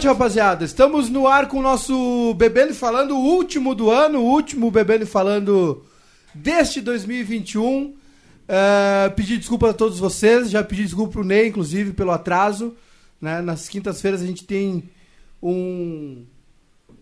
noite, rapaziada. Estamos no ar com o nosso Bebendo e Falando, o último do ano, o último Bebendo e Falando deste 2021. Uh, pedir desculpa a todos vocês, já pedi desculpa pro Ney, inclusive, pelo atraso. Né? Nas quintas-feiras a gente tem um.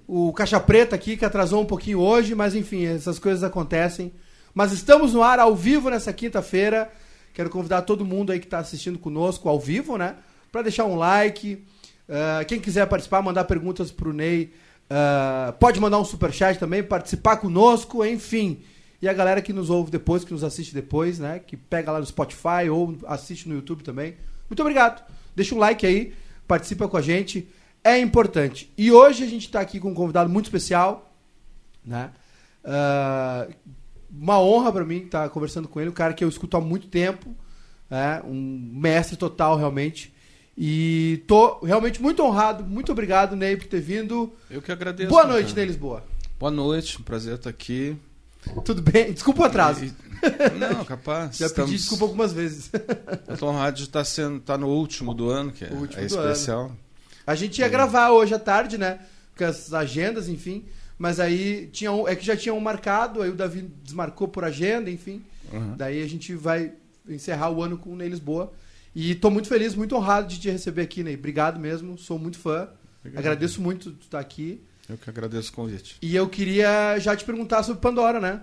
O Caixa Preta aqui, que atrasou um pouquinho hoje, mas enfim, essas coisas acontecem. Mas estamos no ar ao vivo nessa quinta-feira. Quero convidar todo mundo aí que está assistindo conosco ao vivo, né? Para deixar um like. Uh, quem quiser participar, mandar perguntas pro Ney. Uh, pode mandar um superchat também, participar conosco, enfim. E a galera que nos ouve depois, que nos assiste depois, né? Que pega lá no Spotify ou assiste no YouTube também. Muito obrigado. Deixa um like aí, participa com a gente. É importante. E hoje a gente está aqui com um convidado muito especial, né? Uh, uma honra para mim estar tá conversando com ele, um cara que eu escuto há muito tempo, né? um mestre total realmente. E tô realmente muito honrado. Muito obrigado, Ney, por ter vindo. Eu que agradeço. Boa noite, Ney Lisboa. Boa noite, um prazer estar aqui. Tudo bem? Desculpa o atraso. Não, capaz. Já estamos... pedi desculpa algumas vezes. Eu tô honrado de estar sendo tá no último do ano, que é, é especial. Ano. A gente ia é. gravar hoje à tarde, né? Com as agendas, enfim. Mas aí tinha um, é que já tinha um marcado, aí o Davi desmarcou por agenda, enfim. Uhum. Daí a gente vai encerrar o ano com o Ney Lisboa. E estou muito feliz, muito honrado de te receber aqui, Ney. Obrigado mesmo, sou muito fã. Obrigado. Agradeço muito de estar aqui. Eu que agradeço o convite. E eu queria já te perguntar sobre Pandora, né?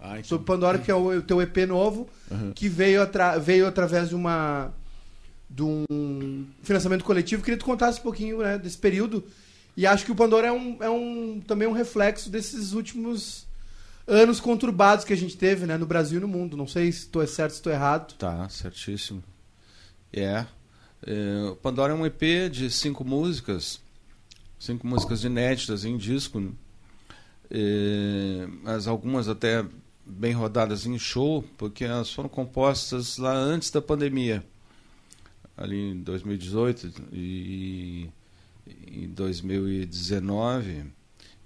Ah, então... Sobre Pandora, que é o teu EP novo, uhum. que veio, atra... veio através de uma de um financiamento coletivo. Queria que tu contasse um pouquinho né, desse período. E acho que o Pandora é, um, é um, também um reflexo desses últimos anos conturbados que a gente teve né, no Brasil e no mundo. Não sei se estou é certo, se estou errado. Tá, certíssimo. É. é. Pandora é um EP de cinco músicas, cinco músicas inéditas em disco, é, mas algumas até bem rodadas em show, porque elas foram compostas lá antes da pandemia, ali em 2018 e em 2019,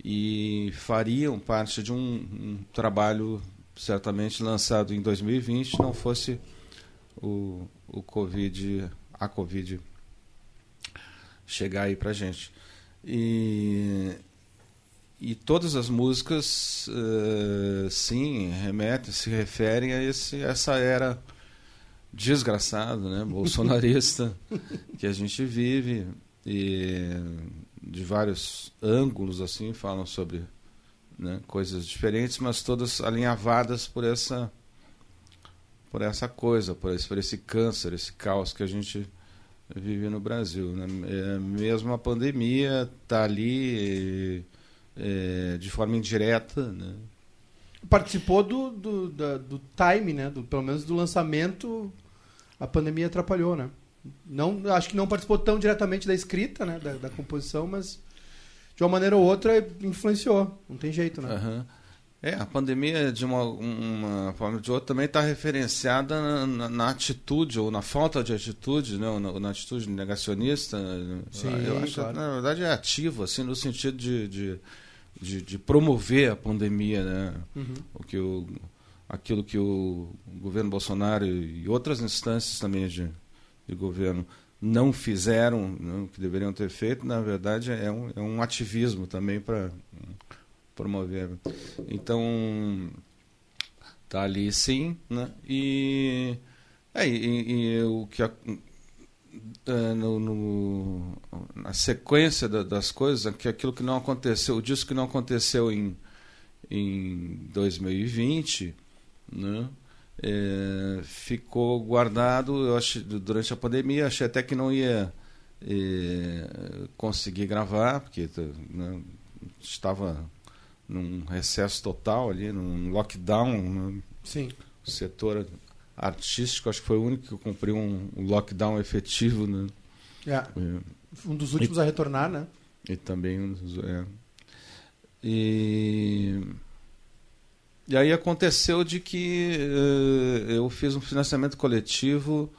e fariam parte de um, um trabalho certamente lançado em 2020, não fosse o, o Covid, a Covid chegar aí pra gente. E, e todas as músicas, uh, sim, remetem, se referem a esse, essa era desgraçada, né, bolsonarista que a gente vive e de vários ângulos assim falam sobre né, coisas diferentes, mas todas alinhavadas por essa por essa coisa, por esse, por esse câncer, esse caos que a gente vive no Brasil. Né? É, mesmo a pandemia está ali é, de forma indireta. Né? Participou do, do, da, do time, né? Do, pelo menos do lançamento, a pandemia atrapalhou, né? Não, acho que não participou tão diretamente da escrita, né? Da, da composição, mas de uma maneira ou outra influenciou. Não tem jeito, né? Uhum. É, a pandemia, de uma, uma forma ou de outra, também está referenciada na, na, na, atitude, ou na falta de atitude, né? na, na atitude negacionista. Sim, Eu acho claro. que, na verdade, é ativo, assim, no sentido de, de, de, de promover a pandemia, né? Uhum. O que o, aquilo que o governo Bolsonaro e outras instâncias também de, de governo não fizeram, né, que deveriam ter feito, na verdade, é um, é um ativismo também para promover. Então, tá ali sim, né? E, é, e, e o que a, é, no, no, na sequência da, das coisas, que aquilo que não aconteceu, o disco que não aconteceu em, em 2020, né? É, ficou guardado eu achei, durante a pandemia achei até que não ia é, conseguir gravar porque né, estava num recesso total ali, num lockdown. Né? Sim. O setor artístico, acho que foi o único que cumpriu um, um lockdown efetivo. Né? É. é. Um dos últimos e, a retornar, né? E também um dos. É. E. E aí aconteceu de que uh, eu fiz um financiamento coletivo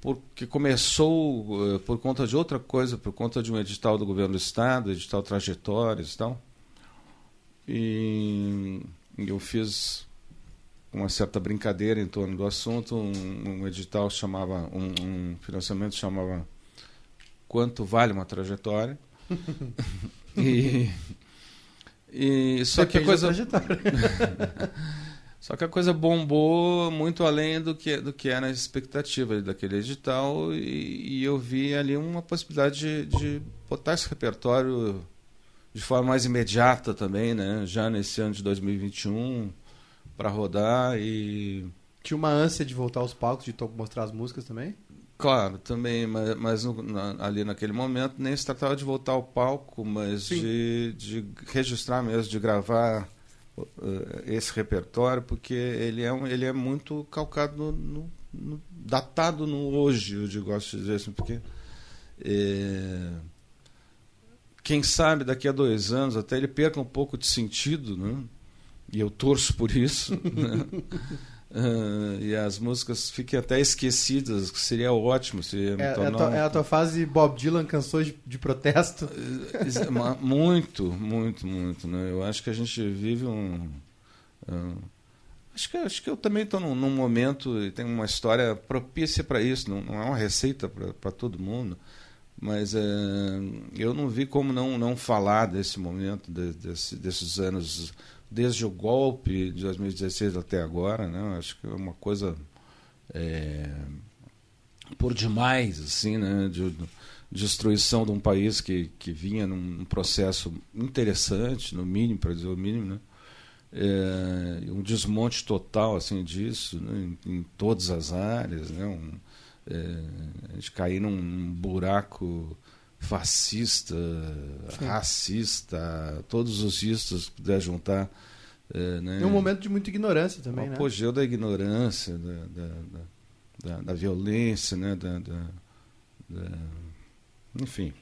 porque começou uh, por conta de outra coisa, por conta de um edital do governo do estado, edital trajetórias e tal. E eu fiz uma certa brincadeira em torno do assunto, um, um edital chamava, um, um, financiamento chamava quanto vale uma trajetória. e, e só que a coisa só que a coisa bombou muito além do que do que era a expectativa daquele edital. E, e eu vi ali uma possibilidade de, de botar esse repertório de forma mais imediata também, né? Já nesse ano de 2021 para rodar e tinha uma ânsia de voltar aos palcos, de mostrar as músicas também? Claro, também, mas, mas no, na, ali naquele momento nem se tratava de voltar ao palco, mas de, de registrar mesmo, de gravar uh, esse repertório, porque ele é, um, ele é muito calcado no, no, no datado no hoje, eu gosto de dizer assim, porque é, quem sabe daqui a dois anos até ele perca um pouco de sentido, né? e eu torço por isso. Né? Uh, e as músicas fiquem até esquecidas, que seria ótimo. Seria é, é, a tua, é, a tua, fase Bob Dylan, canções de, de protesto? muito, muito, muito. Né? Eu acho que a gente vive um. Uh, acho, que, acho que eu também estou num, num, momento e tem uma história propícia para isso. Não, não, é uma receita para todo mundo, mas uh, eu não vi como não, não falar desse momento, de, desse, desses anos desde o golpe de 2016 até agora, né? Acho que é uma coisa é, por demais, assim, né? De, de, destruição de um país que, que vinha num processo interessante, no mínimo, para dizer o mínimo, né? É, um desmonte total assim disso né? em, em, todas as áreas, né? Um, é, a gente cair num, num buraco fascista, Sim. racista, todos os istas que puder juntar. É, né? É um momento de muita ignorância também, o né? apogeu da ignorância, da, da, da, da violência, né? Da, enfim,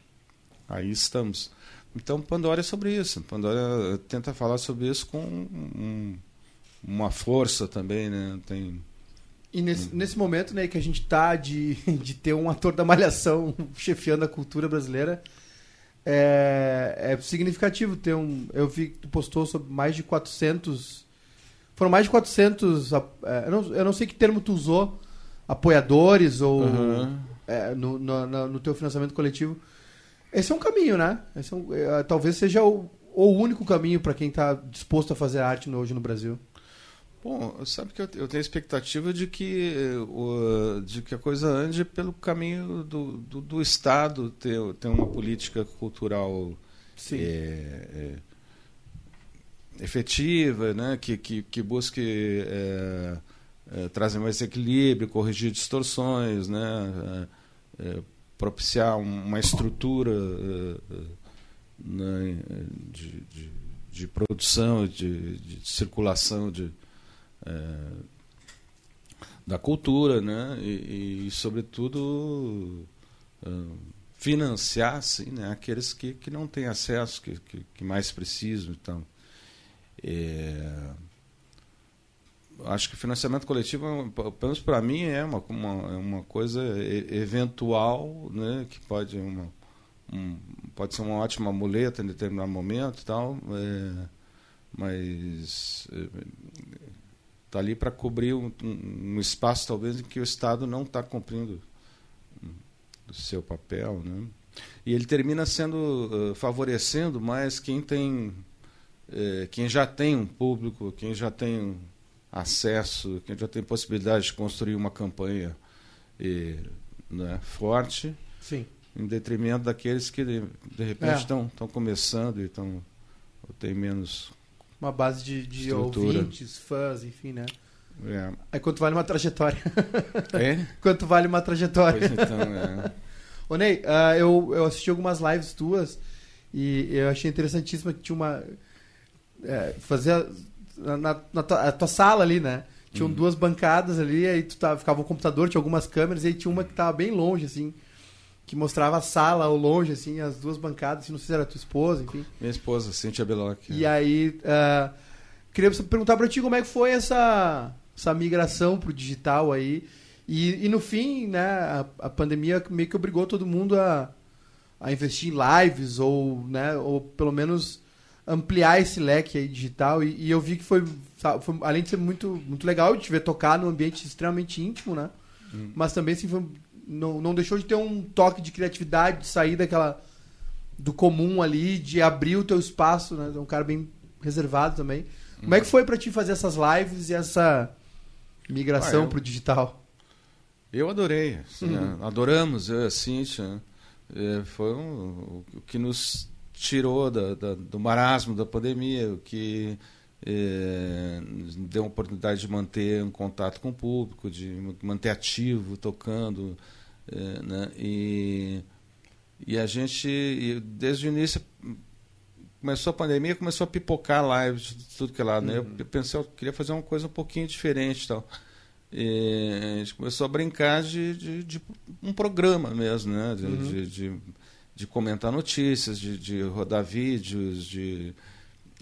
aí estamos. Então Pandora é sobre isso. Pandora tenta falar sobre isso com um, uma força também, né? Tem e nesse, nesse momento né, que a gente tá de, de ter um ator da Malhação chefiando a cultura brasileira, é, é significativo ter um... Eu vi que tu postou sobre mais de 400... Foram mais de 400... É, eu, não, eu não sei que termo tu usou, apoiadores ou... Uhum. É, no, no, no, teu financiamento coletivo. Esse é um caminho, né? Esse é um, é, talvez seja o, o único caminho para quem está disposto a fazer arte hoje no Brasil. Bom, sabe que eu, eu tenho expectativa de que, o, de que a coisa ande pelo caminho do, do, do Estado ter, ter uma política cultural é, é, efetiva, né? que, que, que busque é, trazer mais equilíbrio, corrigir distorções, né? Propiciar uma estrutura né? de, de, de, produção, de, de circulação de da cultura, né? E, e sobretudo, uh, financiar assim, né? aqueles que, que não têm acesso, que, que, que mais precisam. Então, é, acho que financiamento coletivo, pelo menos para mim, é uma, uma, é uma coisa eventual, né? que pode, uma, um, pode ser uma ótima muleta em determinado momento e tal, é, mas é, Está ali para cobrir um, um, espaço, talvez, em que o Estado não está cumprindo o seu papel. Né? E ele termina sendo uh, favorecendo mais quem tem uh, quem já tem um público, quem já tem acesso, quem já tem possibilidade de construir uma campanha né, forte, Sim. em detrimento daqueles que de, de repente estão é. começando e estão têm menos uma base de, de ouvintes, fãs, enfim, né? É. Aí quanto vale uma trajetória? É? quanto vale uma trajetória? Pois então, é. Ô Ney, uh, eu, eu assisti algumas lives tuas e eu achei interessantíssima que tinha uma... É, fazia... Na, na tua, tua, sala ali, né? Tinham uhum. duas bancadas ali, aí tu tava, ficava um computador, tinha algumas câmeras, e aí tinha uma que tava bem longe, assim que mostrava a sala ao longe, assim, as duas bancadas, não sei se era tua esposa, enfim. Minha esposa, Cintia Beloc. E aí, uh, queria perguntar para ti como é que foi essa, essa migração pro digital aí. E, e no fim, né, a, a, pandemia meio que obrigou todo mundo a, a investir em lives ou, né, ou pelo menos ampliar esse leque aí digital. E, e eu vi que foi, foi, além de ser muito, muito legal de te ver tocar num ambiente extremamente íntimo, né? Hum. Mas também assim, foi não, não deixou de ter um toque de criatividade, de sair daquela do comum ali, de abrir o teu espaço, né? É um cara bem reservado também. Como é que foi para ti fazer essas lives e essa migração Ah, eu- pro digital? Eu adorei, assim, né? adoramos, eu a Cíntia. né? É, foi um- o que nos tirou da- da- do marasmo da pandemia, o que nos deu a oportunidade de manter um contato com o público, de manter ativo, tocando. é, né? e, e a gente, desde o início, começou a pandemia, começou a pipocar lives de tudo que é lado. Né? Eu pensei, eu queria fazer uma coisa um pouquinho diferente tal. E a gente começou a brincar de, de, de um programa mesmo, né? De, Uhum. de, de comentar notícias, de, de rodar vídeos, de,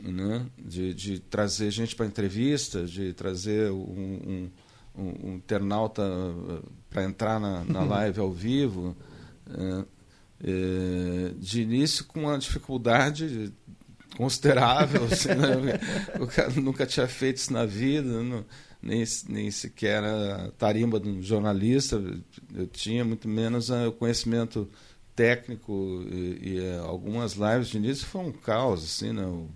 né? de, de trazer gente para entrevista, de trazer um, um, um, um internauta para entrar na, na live ao vivo. né? É, de início com uma dificuldade considerável. assim, né? O cara nunca tinha feito isso na vida, não- nem, nem sequer a tarimba de um jornalista. Eu tinha muito menos ah, o conhecimento técnico e, e, eh, algumas lives de início foi um caos, assim, né? O-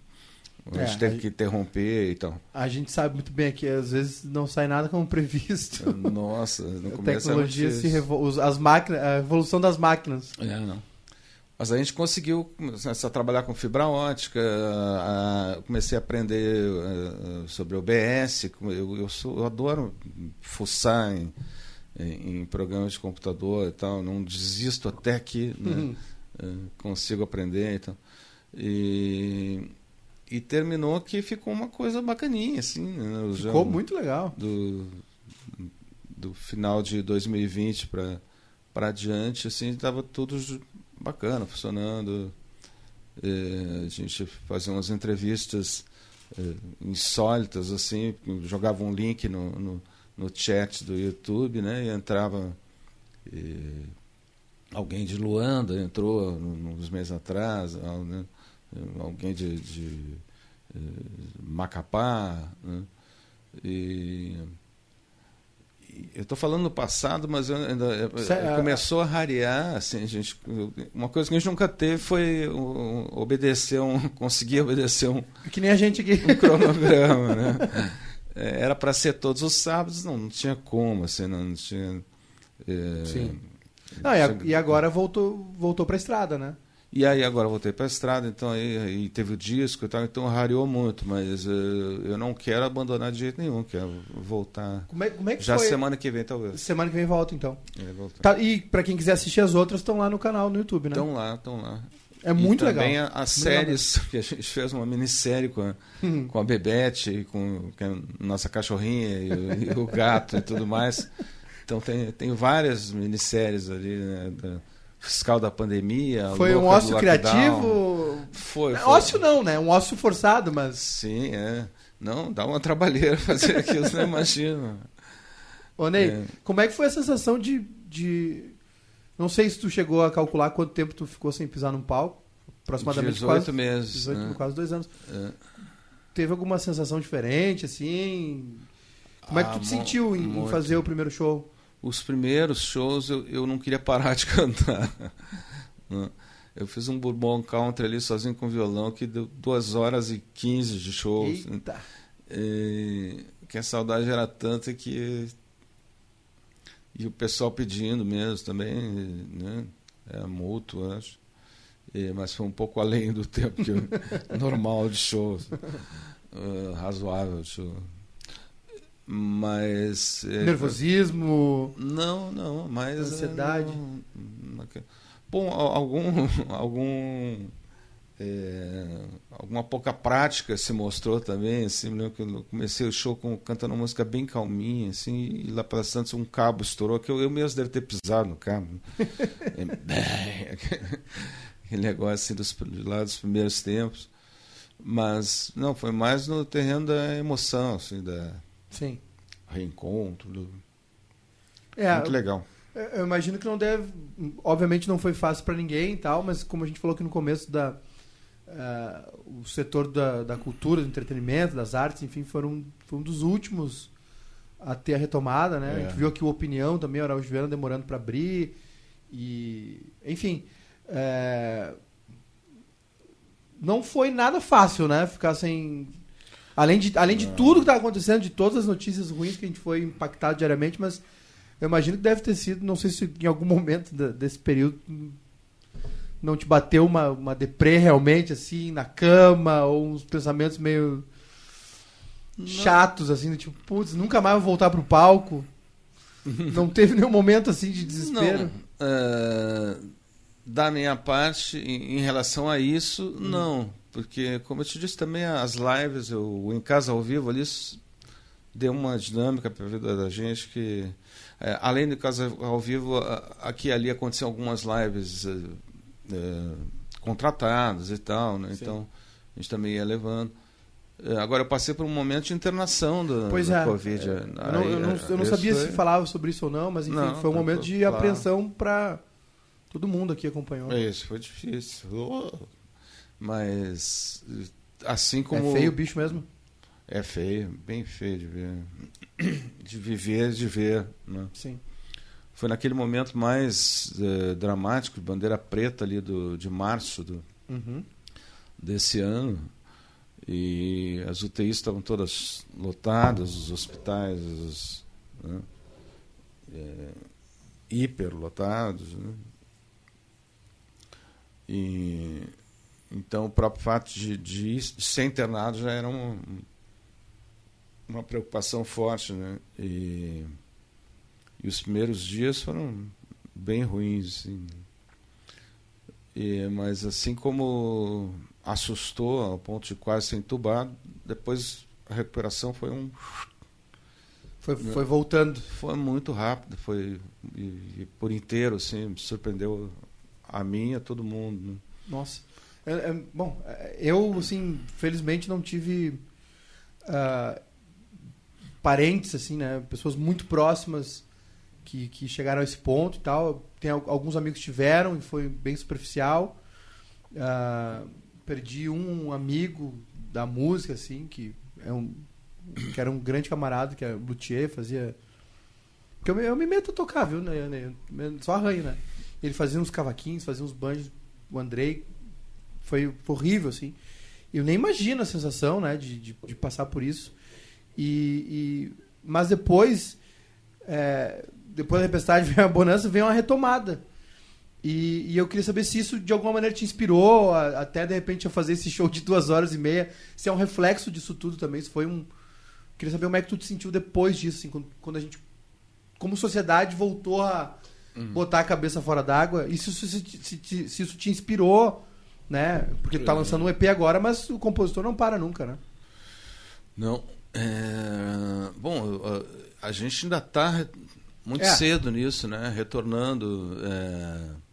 a É, gente teve aí- que interromper e tal. A gente sabe muito bem aqui, às vezes não sai nada como previsto. Nossa, no A começo era tecnologia se revol... as máquinas, a evolução das máquinas. É, não. Mas a gente conseguiu começar a trabalhar com fibra ótica, a- a- comecei a aprender eh, sobre OBS, eu, eu, sou, eu adoro fuçar em, em, em programas de computador e tal, não desisto até que né, Uhum. eh, consigo aprender e tal. E, e terminou que ficou uma coisa bacaninha, assim. Né, Ficou muito legal. do, do final de 2020 para para adiante, assim, estava tudo bacana, funcionando. Eh, a gente fazia umas entrevistas eh, insólitas, assim, jogava um link no, no, no chat do YouTube, né, e entrava eh, alguém de Luanda, entrou uns meses atrás, né, alguém de, de eh, Macapá, né, e eu estou falando no passado, mas eu ainda eu- Cê- eu- a- começou a rarear, assim, a gente, uma coisa que a gente nunca teve foi um, obedecer um, conseguir obedecer um, Que nem a gente aqui. um cronograma, né? Era para ser todos os sábados, não, não tinha como, assim, não, não tinha. é, Sim. Não, e, a- e agora voltou, voltou pra estrada, né? E aí agora voltei para a estrada, então aí, teve o disco e tal, então rareou muito, mas eh, eu não quero abandonar de jeito nenhum, quero voltar. Como é, como é que Já foi? semana que vem, talvez. Semana que vem volta, então. É. Tá, e pra quem quiser assistir as outras, estão lá no canal no YouTube, né? Estão lá, estão lá. é muito e legal. também as séries, que a gente fez uma minissérie com a, Hum. com a Bebete, com, com a nossa cachorrinha e, o- e o gato e tudo mais. Então tem, tem várias minisséries ali, né? Da Fiscal da Pandemia. Foi um do ócio criativo. Foi, É, foi. Ócio não, né? Um ócio forçado, mas. Sim, é. Não, dá uma trabalheira fazer aquilo, você não imagina. Ô, Ney, É. como é que foi a sensação de, de. Não sei se tu chegou a calcular quanto tempo tu ficou sem pisar num palco. Aproximadamente 18 quase, meses. 18, né? quase dois anos. É. Teve alguma sensação diferente, assim? Como é que Ah, tu te mu- sentiu em, em fazer o primeiro show? Os primeiros shows eu, eu não queria parar de cantar. Né? Eu fiz um Bourbon Country ali sozinho com violão que deu 2 horas e 15 de show. Eita. E, que a saudade era tanta que. E o pessoal pedindo mesmo também, né? É mútuo, acho. E, mas foi um pouco além do tempo que eu- normal de show. eh, razoável de show. Mas. eh, Nervosismo. não, não, mas. Ansiedade. não- não- Bom, al- algum. algum é, alguma pouca prática se mostrou também. Assim, me lembro que eu comecei o show com, cantando uma música bem calminha, assim, e lá para Santos um cabo estourou, que eu, eu mesmo devo ter pisado no cabo. É, Aquele negócio assim dos, lá dos primeiros tempos. Mas, não, foi mais no terreno da emoção, assim, da Sim. reencontro. É, Muito legal. Eu eu imagino que não deve. Obviamente não foi fácil para ninguém e tal, mas como a gente falou aqui no começo da. eh, o setor da, da cultura, do entretenimento, das artes, enfim, foram, foi um dos últimos a ter a retomada, né? É. A gente viu aqui o Opinião também, o Araújo Viana demorando para abrir. E, enfim, é, não foi nada fácil, né? Ficar sem. Além de, além de tudo que tá acontecendo, de todas as notícias ruins que a gente foi impactado diariamente, mas eu imagino que deve ter sido, não sei se em algum momento da- desse período não te bateu uma, uma deprê realmente, assim, na cama, ou uns pensamentos meio chatos, assim, do tipo, putz, nunca mais vou voltar pro palco. Não teve nenhum momento assim de desespero. Não, é, da minha parte, em, em relação a isso, Hum. não. Porque, como eu te disse também, as lives, o em casa ao vivo ali, deu uma dinâmica para a vida da gente que, é, além do casa ao vivo, aqui e ali aconteciam algumas lives é, é, contratadas e tal, né? Então, a gente também ia levando. É, Agora, eu passei por um momento de internação da, Pois é. Covid. É, Aí, eu não, eu não- eu não isso sabia se foi- falava sobre isso ou não, mas enfim, Não, foi um tá, momento de claro. apreensão pra todo mundo aqui acompanhou. É Isso, foi difícil. Oh. Mas, assim como. É feio o bicho mesmo? É feio, bem feio de ver. De viver, de ver. Né? Sim. Foi naquele momento mais eh, dramático, bandeira preta ali do, de março do, Uhum. desse ano. E as UTIs estavam todas lotadas, os hospitais os, né, é, hiperlotados. Né? E, então o próprio fato de, de, de ser internado já era um- uma preocupação forte. Né? E, e os primeiros dias foram bem ruins. Assim. E, mas assim como assustou ao ponto de quase ser entubado, depois a recuperação foi um Foi, foi voltando. foi muito rápido, foi e, e por inteiro assim, surpreendeu a mim e a todo mundo. né? Nossa. É- é- bom, é, eu, assim, felizmente não tive ah, parentes, assim, né? Pessoas muito próximas que, que chegaram a esse ponto e tal. Tem al- alguns amigos tiveram e foi bem superficial. Ah, perdi um amigo da música, assim, que é um que era um grande camarada, que era luthier, fazia porque eu eu me meto a tocar, viu? né, Só arranho, né? Ele fazia uns cavaquinhos, fazia uns banjos. O Andrei foi horrível, assim. Eu nem imagino a sensação, né? De, de, de passar por isso. E, e- mas depois, é, depois da tempestade vem a bonança, vem uma retomada. E, e eu queria saber se isso de alguma maneira te inspirou, a- até de repente a fazer esse show de duas horas e meia. Se é um reflexo disso tudo também. Se foi um. Queria saber como é que tu te sentiu depois disso, assim, quando, quando a gente, como sociedade, voltou a botar a cabeça fora d'água. E se, se, se- se isso te inspirou, né? Porque tá É. lançando um EP agora, mas o compositor não para nunca, né? Não. é, bom, a, a gente ainda está muito É. cedo nisso, né? Retornando. é,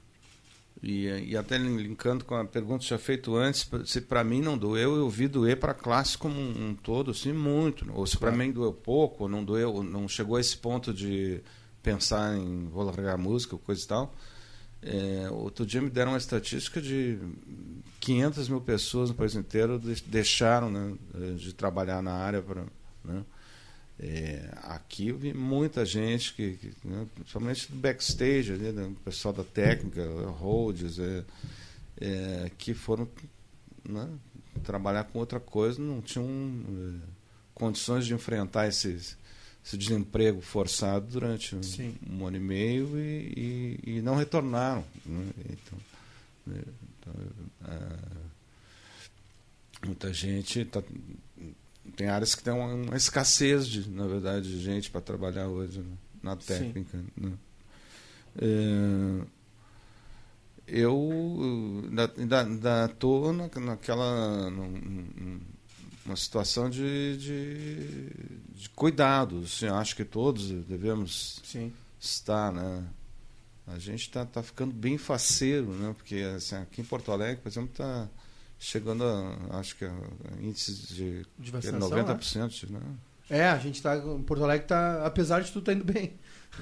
e, e até linkando com a pergunta que tinha feito antes, se para mim não doeu, eu vi doer para a classe como um, um todo, assim, muito. Ou se para mim doeu pouco, ou não doeu, não chegou a esse ponto de pensar em vou largar a música, coisa e tal. É, outro dia me deram uma estatística de 500 mil pessoas no país inteiro de- deixaram né, de trabalhar na área. Pra, né? É, aqui eu vi muita gente, que, que, né, principalmente do backstage, ali, né, o pessoal da técnica, holds, é, é, que foram né, trabalhar com outra coisa, não tinham é, condições de enfrentar esses, esse desemprego forçado durante um, um ano e meio e, e, e não retornaram. né? Então, é, então, é, muita gente tá, tem áreas que tem uma, uma escassez de, na verdade, de gente para trabalhar hoje né, na técnica. Né? É, eu ainda- estou na, naquela num- num- uma situação de, de, de cuidado. Assim, acho que todos devemos Sim. estar, né? A gente está tá ficando bem faceiro, né? Porque assim, aqui em Porto Alegre, por exemplo, está chegando a, acho que a, a índices de De é vacinação, né? 90%, né? É, a gente tá. em Porto Alegre tá. Apesar de tudo, tá indo bem.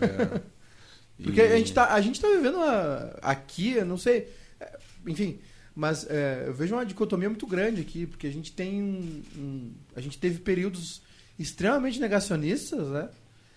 É. Porque E- a gente tá, a gente tá vivendo uma- aqui, não sei. é, Enfim, mas é, eu vejo uma dicotomia muito grande aqui, porque a gente tem um, um- A gente teve períodos extremamente negacionistas, né?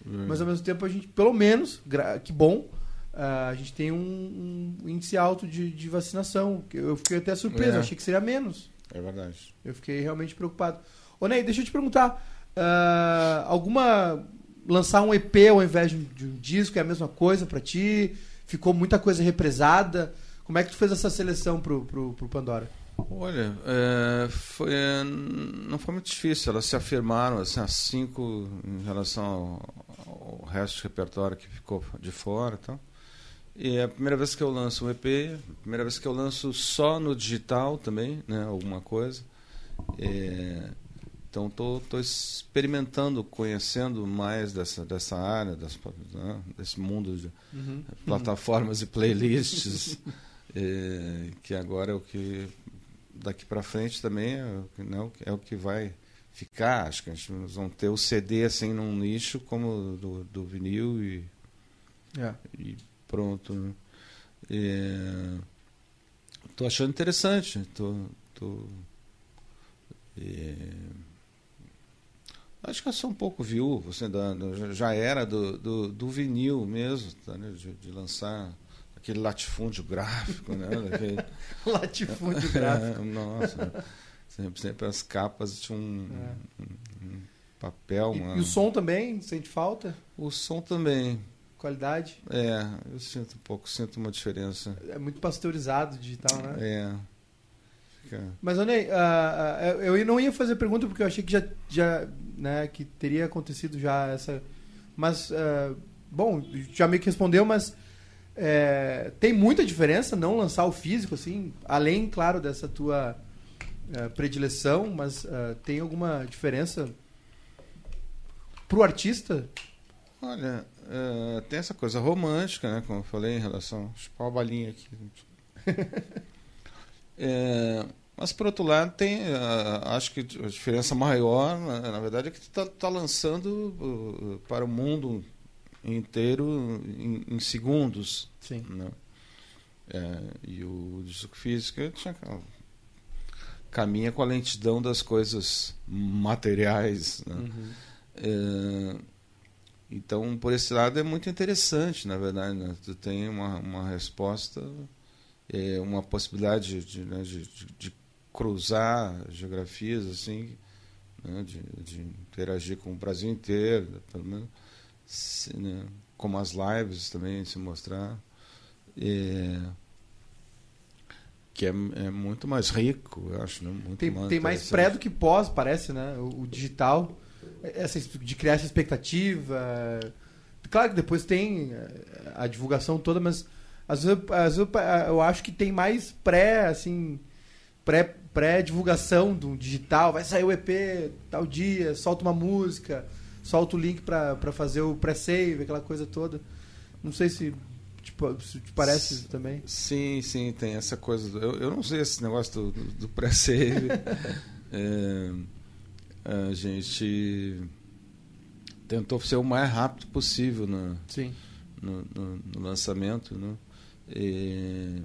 Hum. mas ao mesmo tempo a gente, pelo menos, que bom, a gente tem um, um índice alto de, de vacinação. Eu fiquei até surpreso, É. achei que seria menos. É verdade. Eu fiquei realmente preocupado. Ô Ney, deixa eu te perguntar, ah, alguma lançar um EP ao invés de um, disco é a mesma coisa pra ti? Ficou muita coisa represada? Como é que tu fez essa seleção pro, pro, pro Pandora? Olha, é, foi, é, não foi muito difícil. Elas se afirmaram, assim, as cinco em relação ao, ao resto do repertório que ficou de fora e tal. E é a primeira vez que eu lanço um EP, a primeira vez que eu lanço só no digital também, né, alguma coisa. É, então tô, tô experimentando, conhecendo mais dessa, dessa área, das, né, desse mundo de plataformas e playlists, é, que agora é o que daqui para frente também é, o que- né, é o que vai ficar. Acho que a gente vamos ter o CD assim num nicho como do, do vinil e, É. e pronto. né? É, tô achando interessante. Tô, tô, é, acho que eu sou um pouco viúvo, assim, da- já era do, do, do vinil mesmo, tá, né, de, de lançar aquele latifúndio gráfico, né? daquele- Latifúndio gráfico. é, nossa, sempre, sempre as capas tinham um, É. um- papel, E, uma... e o som também? Sente falta? O som também. Qualidade? É, eu sinto um pouco, sinto uma diferença. É muito pasteurizado digital, né? É. Fica... Mas, ah, ah, eu não ia fazer pergunta porque eu achei que já, já né, que teria acontecido já essa. Mas, ah, bom, já meio que respondeu, mas é, tem muita diferença não lançar o físico, assim, além, claro, dessa tua ah, predileção, mas ah, tem alguma diferença pro artista? Olha, é, tem essa coisa romântica, né? Como eu falei, em relação. Chupar uma balinha aqui. É, mas, por outro lado, tem. acho que a diferença maior, na, na verdade, é que tu tá, tá lançando uh, para o mundo inteiro em, em segundos. Sim. né? É, e o disco físico tinha, caminha com a lentidão das coisas materiais. Né? É, então, por esse lado, é muito interessante, na verdade. Né? Tu tem uma, uma resposta, é, uma possibilidade de, né, de, de- de cruzar geografias, assim, né? de, de interagir com o Brasil inteiro, pelo menos, se, né? como as lives também se mostrar. É, que é, é muito mais rico, eu acho. Né? Muito Tem, tem mais pré do que pós, parece, né? O, o digital. Essa, de criar essa expectativa. Claro que depois tem eh, a divulgação toda, mas às vezes, às vezes eu acho que tem mais pré, assim, pré, pré-divulgação do digital. Vai sair o EP tal dia, solta uma música, solta o link pra fazer o pré-save, aquela coisa toda. Não sei se, tipo, se te parece também. Sim, sim, tem essa coisa. eu, eu não sei esse negócio do, do, do pré-save. É, a gente tentou ser o mais rápido possível no, Sim. no, no- no lançamento. Né? E-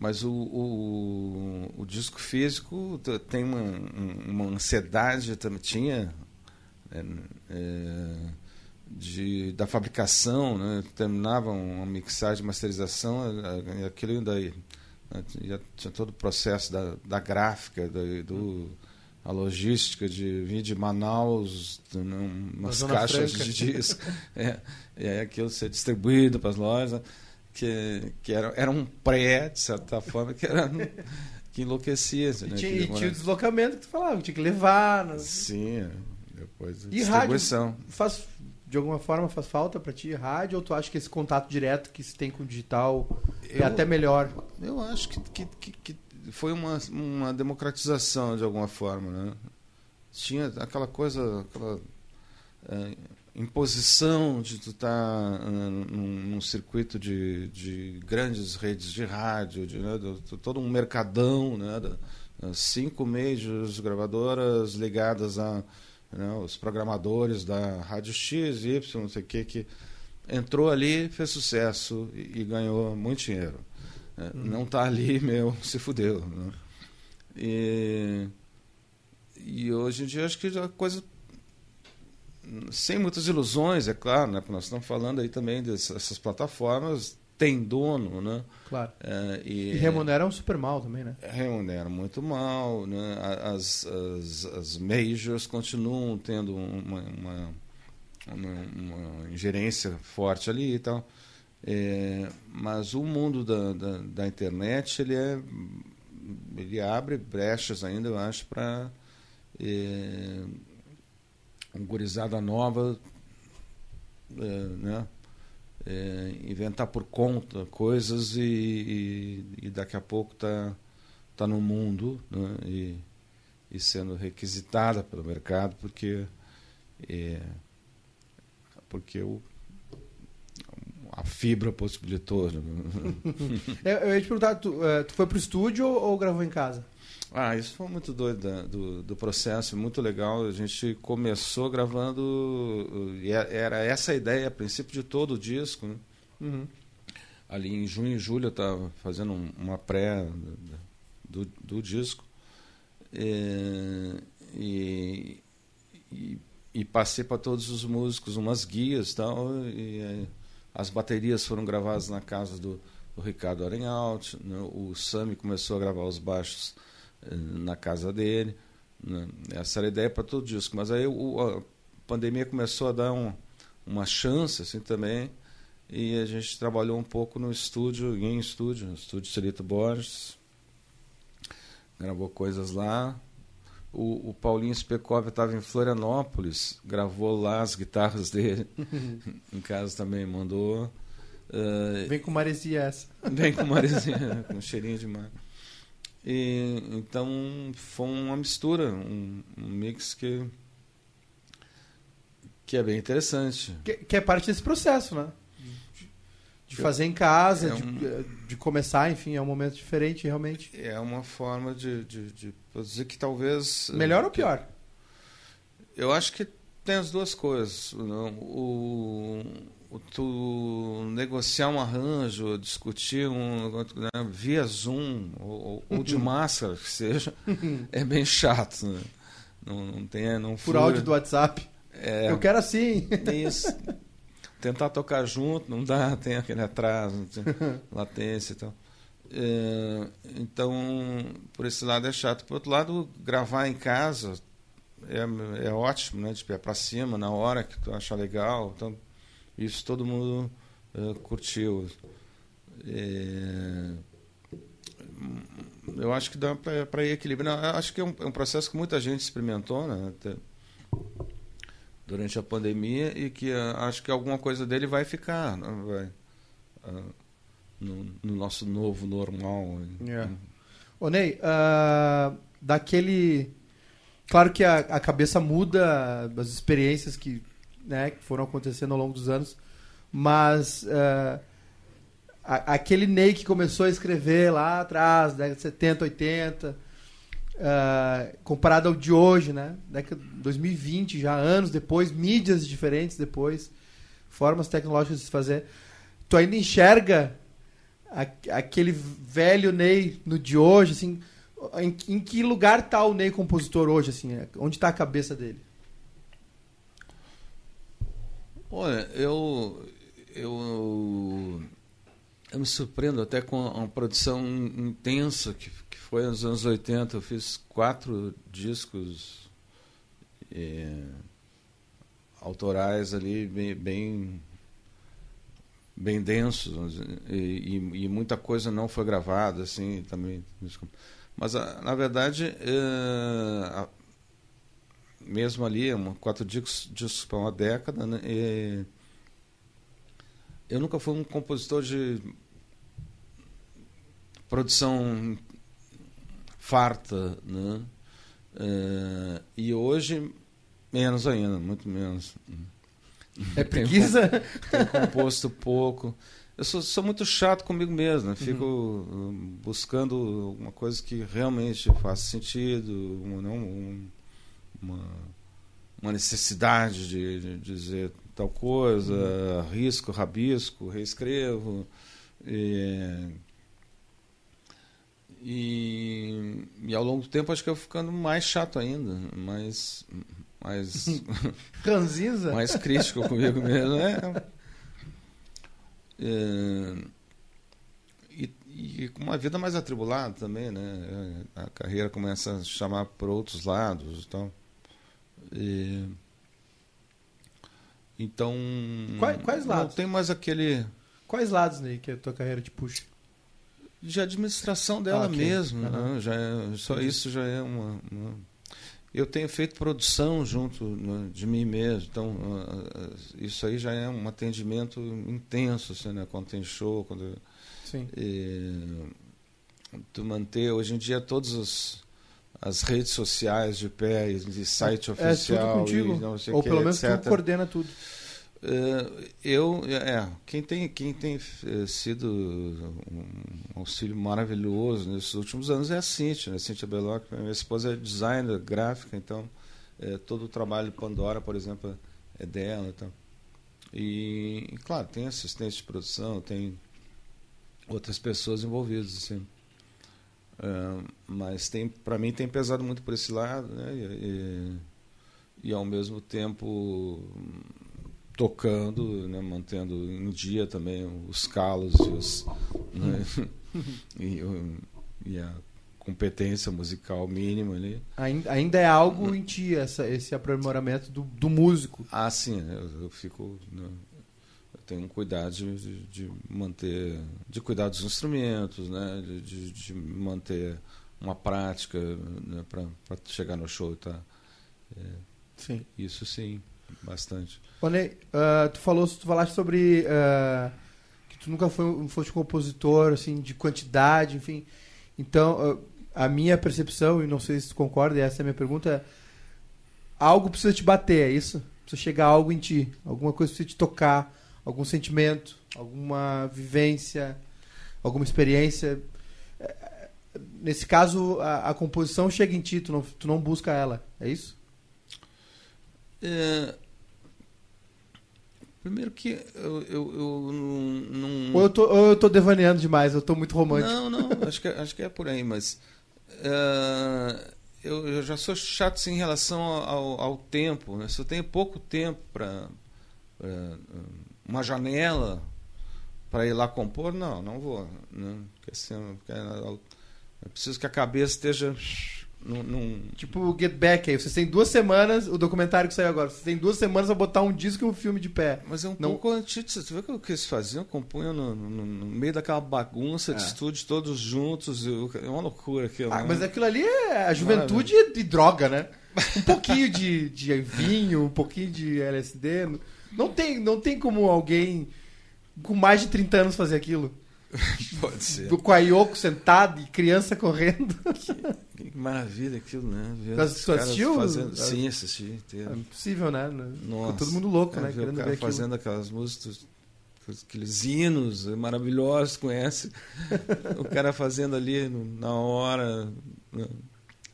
mas o, o, o disco físico tem uma, um- uma ansiedade, também tinha. É, é, de, da fabricação, né? terminava uma mixagem, masterização, e aquilo ainda né? já tinha todo o processo da, da gráfica, da, do, a logística de vir de Manaus, né? umas caixas Franca. de disco, é, e aí aquilo ser distribuído para as lojas, que, que era, era um pré, de certa forma, que era que enlouquecia. E Né? tinha, Que e tinha o deslocamento que tu falava, tinha que levar. né? Sim, é, depois a E rádio? Faz, de alguma forma faz falta pra ti rádio ou tu acha que esse contato direto que se tem com o digital é Eu- até melhor? Eu acho que, que, que, que foi uma, uma democratização de alguma forma, né? Tinha aquela coisa, aquela eh, imposição de tu estar num, num circuito de, de grandes redes de rádio, de, né, do- do- todo um mercadão, né? das cinco majors gravadoras ligadas a né, os programadores da Rádio X, Y, não sei o que, que entrou ali, fez sucesso e, e ganhou muito dinheiro. É, Não tá ali, meu, se fudeu. né? E, e hoje em dia acho que a coisa sem muitas ilusões, é claro, né? Porque nós estamos falando aí também dessas plataformas tem dono, né? Claro. É, e, e, remuneram super mal também, né? Remuneram muito mal, né? As, as, as majors continuam tendo uma, uma, uma, uma ingerência forte ali e tal. É, mas o mundo da, da, da, internet ele é ele abre brechas ainda eu acho para é, um gurizada nova é, né é, inventar por conta coisas e, e, e, daqui a pouco tá tá no mundo né? e, e sendo requisitada pelo mercado porque é, porque o a fibra possibilitou. Né? eu, eu ia te perguntar, tu, é, tu foi pro estúdio ou, ou gravou em casa? Ah, isso foi muito doido da, do, do processo, muito legal. A gente começou gravando, e é, era essa a ideia, a princípio de todo o disco. Né? Uhum. Ali em junho e julho eu estava fazendo uma pré do, do disco. É, e, e, e, passei para todos os músicos umas guias tal, e é, as baterias foram gravadas na casa do, do Ricardo Arenhalt, né? o Sami começou a gravar os baixos na casa dele. Né? Essa era a ideia para todo disco. Mas aí o, a pandemia começou a dar um, uma chance assim também. E a gente trabalhou um pouco no estúdio, em estúdio, no estúdio Celito Borges. Gravou coisas lá. O, o Paulinho Spekov estava em Florianópolis, gravou lá as guitarras dele. em casa também mandou. Uh, Vem com maresia essa. Vem com maresia, com cheirinho de mar. E, então foi uma mistura, um, um, mix que que é bem interessante. Que, que é parte desse processo, né? De, fazer em casa, é um, de, de, começar, enfim, é um momento diferente, realmente. É uma forma de, de, de dizer que talvez. Melhor ou pior? Eu acho que tem as duas coisas. O, tu negociar um arranjo, discutir um né, via Zoom ou, ou, de máscara que seja, é bem chato. Né? Não, não tem, não Por áudio do WhatsApp. É, Eu quero assim. Isso. Tentar tocar junto, não dá, tem aquele atraso, latência e tal. É, então, por esse lado é chato. Por outro lado, gravar em casa é, é ótimo, né? De pé para cima, na hora que tu achar legal. Então, isso todo mundo uh, curtiu. É, eu acho que dá para ir equilibrando. Acho que é um, é um, processo que muita gente experimentou né, durante a pandemia e que uh, acho que alguma coisa dele vai ficar né, vai, uh, no, no, nosso novo normal. Yeah. Ô Ney, daquele. Claro que a, a cabeça muda, as experiências que né, que foram acontecendo ao longo dos anos, mas uh, a, aquele Ney que começou a escrever lá atrás, década de 70, 80, uh, comparado ao de hoje, né, década 2020, já anos depois, mídias diferentes depois, formas tecnológicas de se fazer, tu ainda enxerga a, aquele velho Ney no de hoje, assim, em, em que lugar está o Ney compositor hoje, assim, onde está a cabeça dele? Olha, eu, eu, eu me surpreendo até com uma produção intensa que, que foi nos anos 80. Eu fiz quatro discos é, autorais ali, bem, bem, bem densos. E, e, e, muita coisa não foi gravada, assim, também. Mas, na verdade, é, mesmo ali, uma, quatro discos, discos para uma década, né? E eu nunca fui um compositor de produção farta, né? É, e hoje menos ainda, muito menos. É preguiça? Tenho, tenho composto pouco. Eu sou, sou, muito chato comigo mesmo, né? fico uhum. buscando uma coisa que realmente faça sentido, não um, uma, uma necessidade de, de dizer tal coisa, uhum. risco, rabisco, reescrevo. E, e, e, ao longo do tempo acho que eu ficando mais chato ainda, mais, mais, Ranzinza? mais crítico comigo mesmo. É, é, e, e com uma vida mais atribulada também, né? A carreira começa a chamar por outros lados então. E tal. Então. Quais, quais lados? Não tem mais aquele. Quais lados aí que a tua carreira te puxa? De administração dela Ah, ok. mesmo. Aham. né? Já é- só isso já é uma, uma- Eu tenho feito produção junto né, de mim mesmo. Então, ah, ah, isso aí já é um atendimento intenso, assim, né? Quando tem show, quando. Sim. E, tu manter hoje em dia todas as, as redes sociais de pé, e site É oficial tudo contigo. e Ou que, pelo menos etc. tu coordena tudo. Eh, eu é quem tem quem tem eh, sido um auxílio maravilhoso nesses últimos anos é a Cíntia, né? a Cíntia Beloc, minha esposa é designer gráfica, então eh, todo o trabalho de Pandora, por exemplo, é dela, então. E, e, claro, tem assistente de produção, tem outras pessoas envolvidas assim. Mas tem para mim tem pesado muito por esse lado, né? E, e, e ao mesmo tempo tocando, né, mantendo em dia também os calos e, os, né, e, e a competência musical mínima ali. Ainda, ainda é algo em ti, essa, esse aprimoramento do, do músico. Ah, sim, eu, eu fico. Tenho um cuidado de, de, manter. de cuidar dos instrumentos, né? De, de, de manter uma prática né, para chegar no show tá. Sim. Isso sim, bastante. Ô, Ney, ah, tu falou, tu falaste sobre ah, que tu nunca foi, foste compositor, assim, de quantidade, enfim. Então, ah, a minha percepção, e não sei se tu concorda, e essa é a minha pergunta, é algo precisa te bater, é isso? Precisa chegar algo em ti, alguma coisa precisa te tocar, algum sentimento, alguma vivência, alguma experiência. Eh, Nesse caso, a, a composição chega em ti, tu não, tu não busca ela, é isso? É, Primeiro que eu, eu, eu não. não- Ou eu, tô, ou eu tô devaneando demais, eu tô muito romântico. Não, não, acho que, acho que é por aí, mas. é, eu, eu já sou chato assim, em relação ao, ao tempo. Né? Se eu tenho pouco tempo para. Uma janela para ir lá compor, não, não vou. Né? Porque, assim, eu preciso que a cabeça esteja. Num, num- Tipo Get Back aí, vocês têm duas semanas, o documentário que saiu agora, vocês têm duas semanas pra botar um disco e um filme de pé. Mas é um Não- pouco antítese. Tu vê o que eles faziam? Compunham no, no- no meio daquela bagunça de É. estúdio, todos juntos. e É uma loucura aquilo. Ah, né? mas aquilo ali é a juventude de droga, né? Um pouquinho de, de vinho, um pouquinho de LSD. Não tem, não tem como alguém com mais de 30 anos fazer aquilo. Pode ser. Do Yoko sentado e criança correndo. Que maravilha aquilo, né? Ver caras assistiu? Fazendo... Sim, assisti. inteiro. É impossível, né? Nossa. Ficou todo mundo louco, É, né? ver Querendo ver cara aquilo. fazendo aquelas músicas, aqueles hinos maravilhosos, conhece? o cara fazendo ali na hora, né,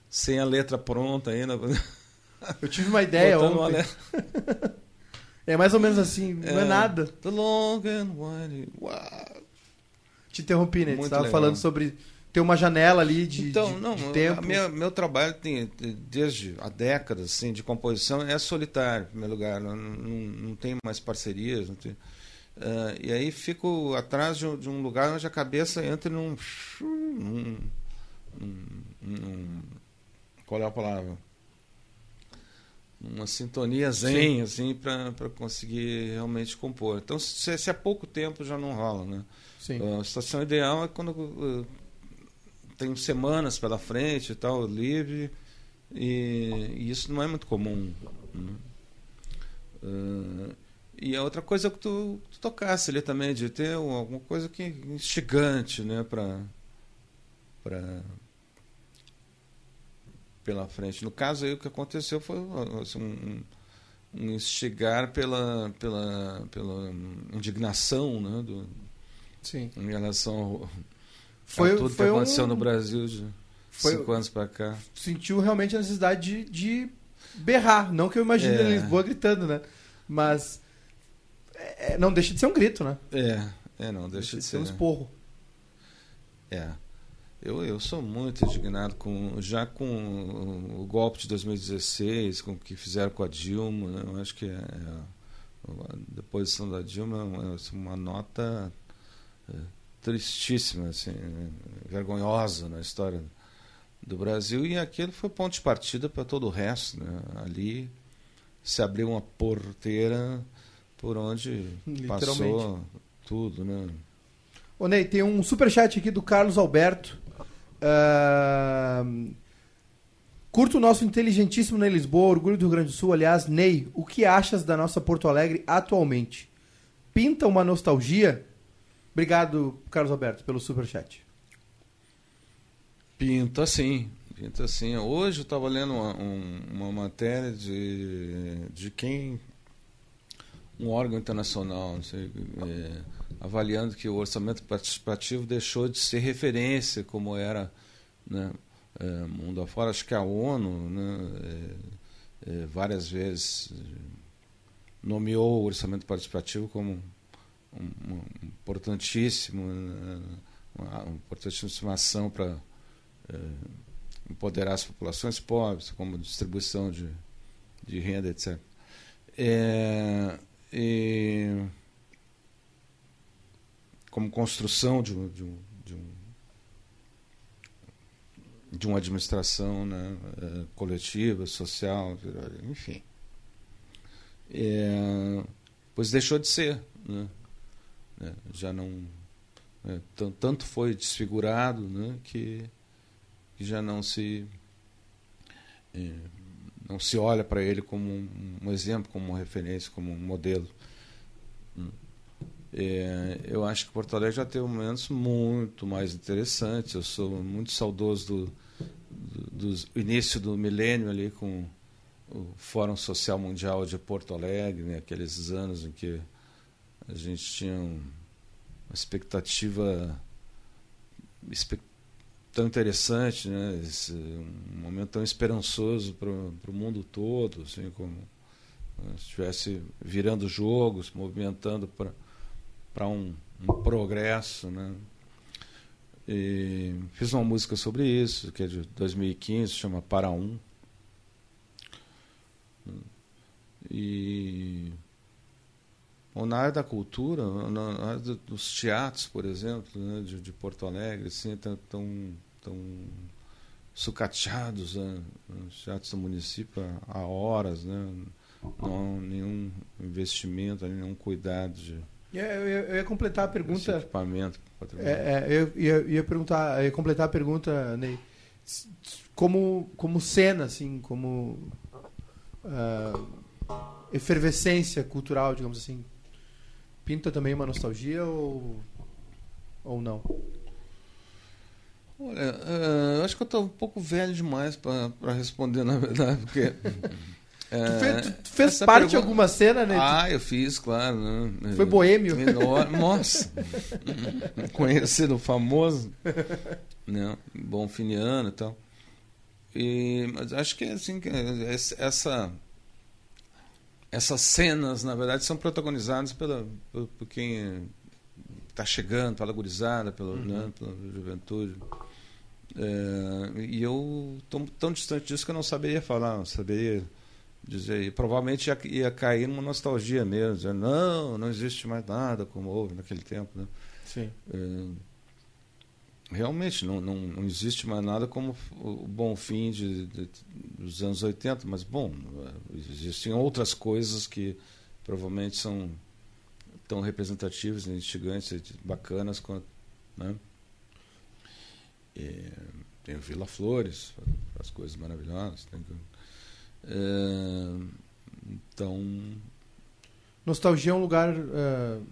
sem a letra pronta ainda. Eu tive uma ideia botando uma ontem. letra. É mais ou menos assim, não é É. nada. The long and winding. Uau. Te interrompi, né? Você Muito tava legal. falando sobre ter uma janela ali de, então, de- não, de tempo. minha- meu trabalho tem desde há décadas assim, de composição é solitário, em primeiro lugar. Não, não, não tem mais parcerias. Não tem, Ah, e aí fico atrás de um, de um lugar onde a cabeça entra num. num, num- num- qual é a palavra? Uma sintonia zen, assim, para conseguir realmente compor. Então, se, se é pouco tempo, já não rola, né? Sim. A situação ideal é quando uh, tem semanas pela frente e tal, livre, e, e isso não é muito comum. né? Uh, e a outra coisa é que tu, tu tocasse ali também, de ter um- alguma coisa que instigante, né, pra, pela frente. No caso aí, o que aconteceu foi assim, um, um instigar pela, pela, pela indignação, né, do, Sim. em relação ao, Foi- a tudo foi que aconteceu um- no Brasil de foi- cinco anos para cá. Sentiu realmente a necessidade de, de berrar. Não que eu imagine É. Lisboa gritando, né? Mas é, não deixa de ser um grito, né? É, é não, deixa de ser ser. um esporro. É. Eu, eu sou muito indignado com já com o golpe de 2016, com o que fizeram com a Dilma. Né? Eu acho que é, é, a deposição da Dilma é uma nota é, tristíssima, assim, vergonhosa na história do Brasil. E aquele foi ponto de partida para todo o resto. Né? Ali se abriu uma porteira por onde passou tudo. Né? Ô Ney, tem um superchat aqui do Carlos Alberto. Curto o nosso inteligentíssimo Ney Lisboa, orgulho do Rio Grande do Sul. Aliás, Ney, o que achas da nossa Porto Alegre atualmente? Pinta uma nostalgia? Obrigado, Carlos Alberto, pelo superchat. Pinta sim, pinta sim. Hoje eu estava lendo uma, um, uma matéria de, de quem um órgão internacional, sei, é, avaliando que o orçamento participativo deixou de ser referência como era né, é, mundo afora. Acho que a ONU né, é, é várias vezes nomeou o orçamento participativo como um, um importantíssimo, né, uma, uma importantíssima ação para é, empoderar as populações pobres, como distribuição de, de renda, etc. É, e, como construção de, de, um, de, um, de uma administração né, é, coletiva, social, enfim. É, pois deixou de ser. Né? É, já não. É, tanto foi desfigurado né, que, que já não se. É, não se olha para ele como um, exemplo, como uma referência, como um modelo. É, eu acho que Porto Alegre já teve momentos muito mais interessantes. Eu sou muito saudoso do, do, do início do milênio ali com o Fórum Social Mundial de Porto Alegre, né, aqueles anos em que a gente tinha uma expectativa tão interessante, né? Esse, um momento tão esperançoso para o mundo todo, assim como né, se estivesse virando jogos, movimentando para um, um progresso, né? E fiz uma música sobre isso, que é de 2015, chama Para Um. E Bom, na área da cultura, na área dos teatros, por exemplo, né, de, de, Porto Alegre, assim, tão, tão sucateados, né, os teatros do município há horas, né, não há nenhum investimento, nenhum cuidado de eu ia, eu ia completar a pergunta. equipamento. É, é, eu ia, ia perguntar, ia completar a pergunta, Ney. Como, como cena, assim, como uh, efervescência cultural, digamos assim, pinta também uma nostalgia ou, ou não? Olha, uh, acho que eu estou um pouco velho demais para responder, na verdade, porque. Uh, tu fez, tu fez parte pergunta... de alguma cena, né? Ah, eu fiz, claro. Né? Foi boêmio. Nossa! Conhecido famoso, né? Bonfiniano e tal. E, mas acho que assim, essa essas cenas, na verdade, são protagonizadas pela, por, por quem está chegando, pela gurizada, pela, uhum. né, pela juventude. É, e eu estou tão distante disso que eu não saberia falar, não saberia dizer. E provavelmente ia, ia cair numa nostalgia mesmo, dizer, não, não existe mais nada como houve naquele tempo. Né? Sim. É, realmente não, não, não existe mais nada como o bom fim de, de, dos anos 80, mas bom, existem outras coisas que provavelmente são tão representativas, instigantes, bacanas quanto. Né? E, tem o Vila Flores, as coisas maravilhosas. Tem, é, então. Nostalgia é um lugar. Uh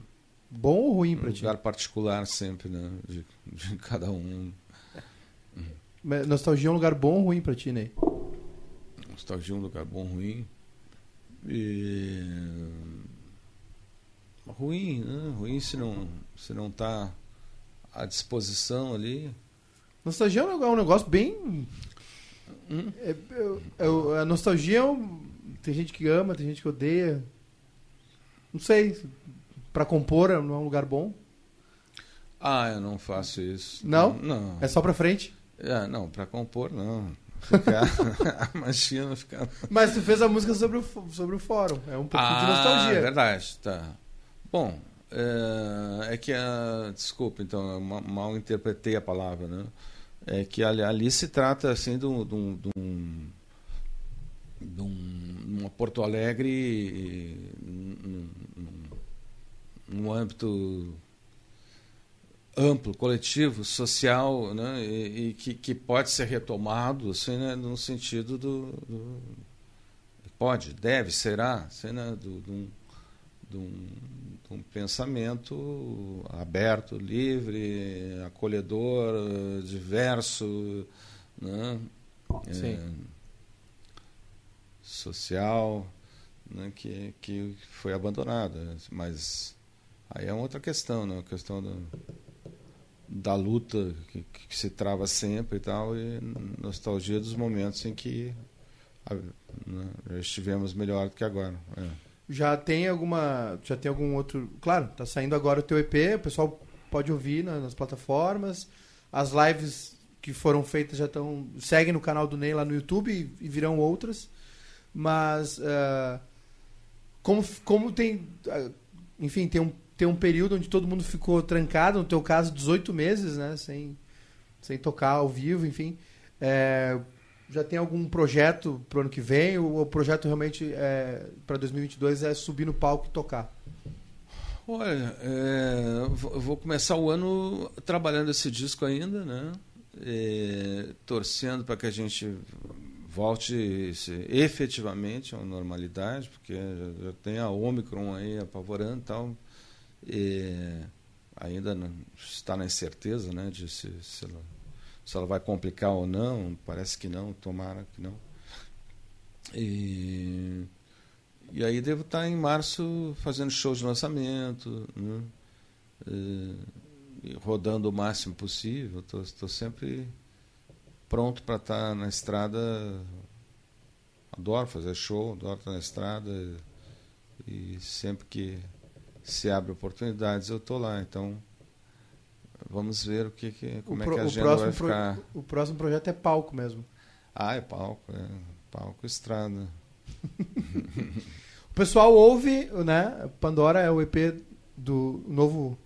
Bom ou ruim para um ti? lugar particular sempre, né? De, de cada um. Mas nostalgia é um lugar bom ou ruim para ti, Ney? Nostalgia é um lugar bom ou ruim? E... Ruim, né? Ruim se não, se não tá à disposição ali. Nostalgia é um negócio bem. É, é, é, a nostalgia é um... tem gente que ama, tem gente que odeia. Não sei para compor não é um lugar bom? Ah, eu não faço isso. Não? Não. É só pra frente? É, não, para compor não. Ficar, imagina ficar. Mas tu fez a música sobre o, sobre o fórum. É um pouquinho ah, de nostalgia. É verdade, tá. Bom, é, é que a. Desculpa, então, eu mal interpretei a palavra, né? É que ali, ali se trata assim de um, de um, de um um, uma Porto Alegre num, num âmbito amplo, coletivo, social, né, e, e que, que, pode ser retomado, assim, né, no sentido do, do pode, deve, será, assim, né, do, do, do, um, um pensamento aberto, livre, acolhedor, diverso, né, é, social, né, que, que foi abandonada, mas aí é outra questão, né, a questão do da luta que, que, se trava sempre e tal, e nostalgia dos momentos em que né, já estivemos melhor do que agora. É. Já tem alguma. Já tem algum outro. Claro, tá saindo agora o teu EP, o pessoal pode ouvir na, nas plataformas. As lives que foram feitas já estão. Seguem no canal do Ney lá no YouTube e, e virão outras. Mas. Uh, como, como tem. Uh, enfim, tem um ter um período onde todo mundo ficou trancado, no teu caso, 18 meses, né? Sem, sem tocar ao vivo, enfim. É, já tem algum projeto para o ano que vem? Ou o projeto realmente é, para 2022 é subir no palco e tocar? Olha, é, vou começar o ano trabalhando esse disco ainda, né? É, torcendo para que a gente volte efetivamente à normalidade, porque já, já tem a Omicron aí apavorando e tal ainda não, está na incerteza né, de se, se, se ela vai complicar ou não. Parece que não, tomara que não. E, e aí devo estar em março fazendo show de lançamento, né? e, rodando o máximo possível. Estou sempre pronto para estar na estrada. Adoro fazer show, adoro estar na estrada. E sempre que se abre oportunidades, eu estou lá. Então, vamos ver o que, que como pro, é que a agenda vai ficar. Pro, o próximo projeto é palco mesmo. Ah, é palco, é palco estrada. o pessoal ouve, né? Pandora é o EP do novo.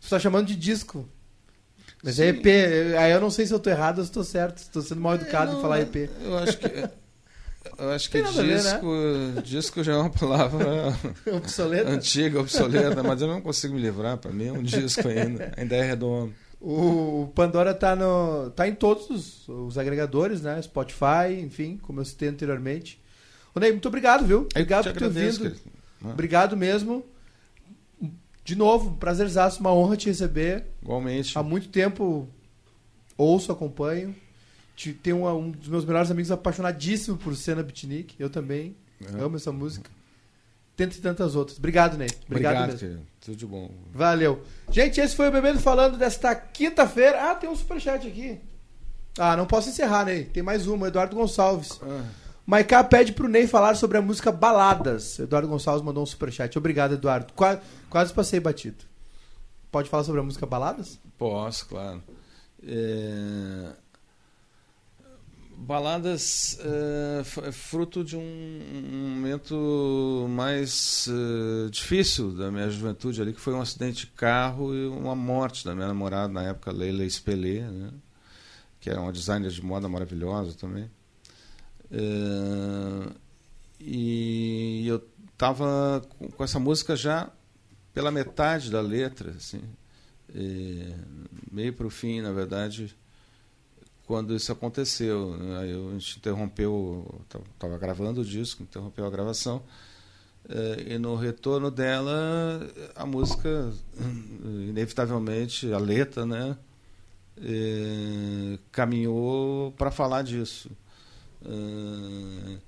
Você está chamando de disco. Mas é Sim. é EP. Aí eu não sei se eu estou errado ou se estou certo. Estou sendo mal educado é, não, em falar EP. Eu acho que. Eu acho que disco, ver, né? disco já é uma palavra obsoleta. antiga, obsoleta, mas eu não consigo me livrar. Para mim é um disco ainda, ainda é redondo. O Pandora tá, no, tá em todos os, os, agregadores, né? Spotify, enfim, como eu citei anteriormente. Ô Ney, muito obrigado, viu? Obrigado por ter vindo. Obrigado mesmo. De novo, prazerzaço, uma honra te receber. Igualmente. Há muito tempo ouço, acompanho. Tem um, um, dos meus melhores amigos apaixonadíssimo por Cena Beatnik. Eu também. É. Amo essa música. Dentre tantas outras. Obrigado, Ney. Obrigado, Obrigado mesmo. Tudo de bom. Valeu. Gente, esse foi o Bebendo Falando desta quinta-feira. Ah, tem um superchat aqui. Ah, não posso encerrar, Ney. Tem mais uma. Eduardo Gonçalves. Ah. Maiká pede pro Ney falar sobre a música Baladas. Eduardo Gonçalves mandou um superchat. Obrigado, Eduardo. Quase, quase passei batido. Pode falar sobre a música Baladas? Posso, claro. É... Baladas uh, é fruto de um, momento mais uh, difícil da minha juventude ali, que foi um acidente de carro e uma morte da minha namorada na época, Leila Espelê, né? que era uma designer de moda maravilhosa também. Uh, e eu estava com, com, essa música já pela metade da letra, assim, meio para o fim, na verdade quando isso aconteceu. Né? Aí a gente interrompeu, estava gravando o disco, interrompeu a gravação. É, e no retorno dela, a música, inevitavelmente, a letra, né, é, caminhou para falar disso. É,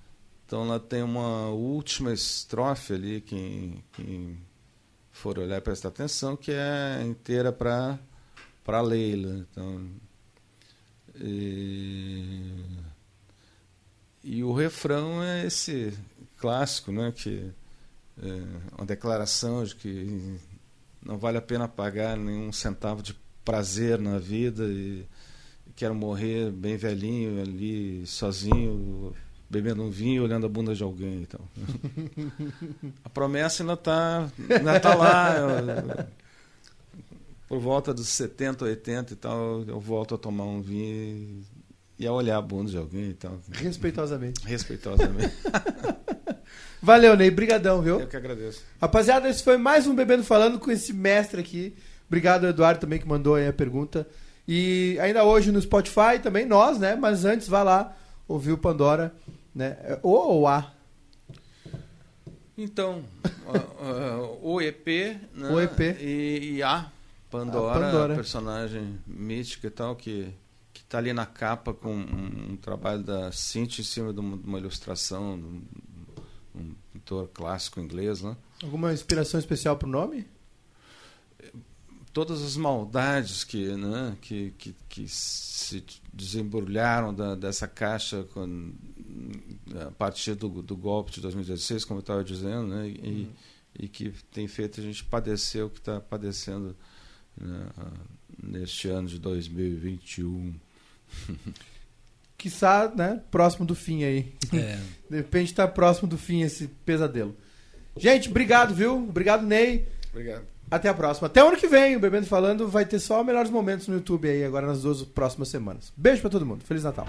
então ela tem uma última estrofe ali, quem, quem for olhar prestar atenção, que é inteira para Leila. Então, e, e o refrão é esse clássico, né, que é uma declaração de que não vale a pena pagar nenhum centavo de prazer na vida e quero morrer bem velhinho ali, sozinho, bebendo um vinho, olhando a bunda de alguém. Então. a promessa ainda está ainda tá lá. Por volta dos 70, 80 e tal, eu volto a tomar um vinho e a olhar a bunda de alguém e tal. Respeitosamente. Respeitosamente. Valeu, Ney. Brigadão, viu? Eu que agradeço. Rapaziada, esse foi mais um Bebendo Falando com esse mestre aqui. Obrigado, Eduardo, também, que mandou aí a pergunta. E ainda hoje no Spotify também, nós, né? Mas antes, vá lá ouvir o Pandora, né? O ou A? Então, o EP, né? O EP. E, e a Pandora, A Pandora. personagem mítica e tal, que, que tá ali na capa com um, um trabalho da Cintia em cima de uma, de uma ilustração, de um, um pintor clássico inglês, né? Alguma inspiração especial pro nome? todas as maldades que, né, que, que, que se desembrulharam da, dessa caixa com, a partir do, do golpe de 2016, como eu estava dizendo, né, e, uhum. e que tem feito a gente padecer o que está padecendo né, neste ano de 2021. Quiçá, né, próximo do fim aí. É. De repente está próximo do fim esse pesadelo. Gente, obrigado, viu? Obrigado, Ney. Obrigado. Até a próxima. Até o ano que vem, o Bebendo Falando vai ter só melhores momentos no YouTube aí, agora nas duas próximas semanas. Beijo para todo mundo. Feliz Natal.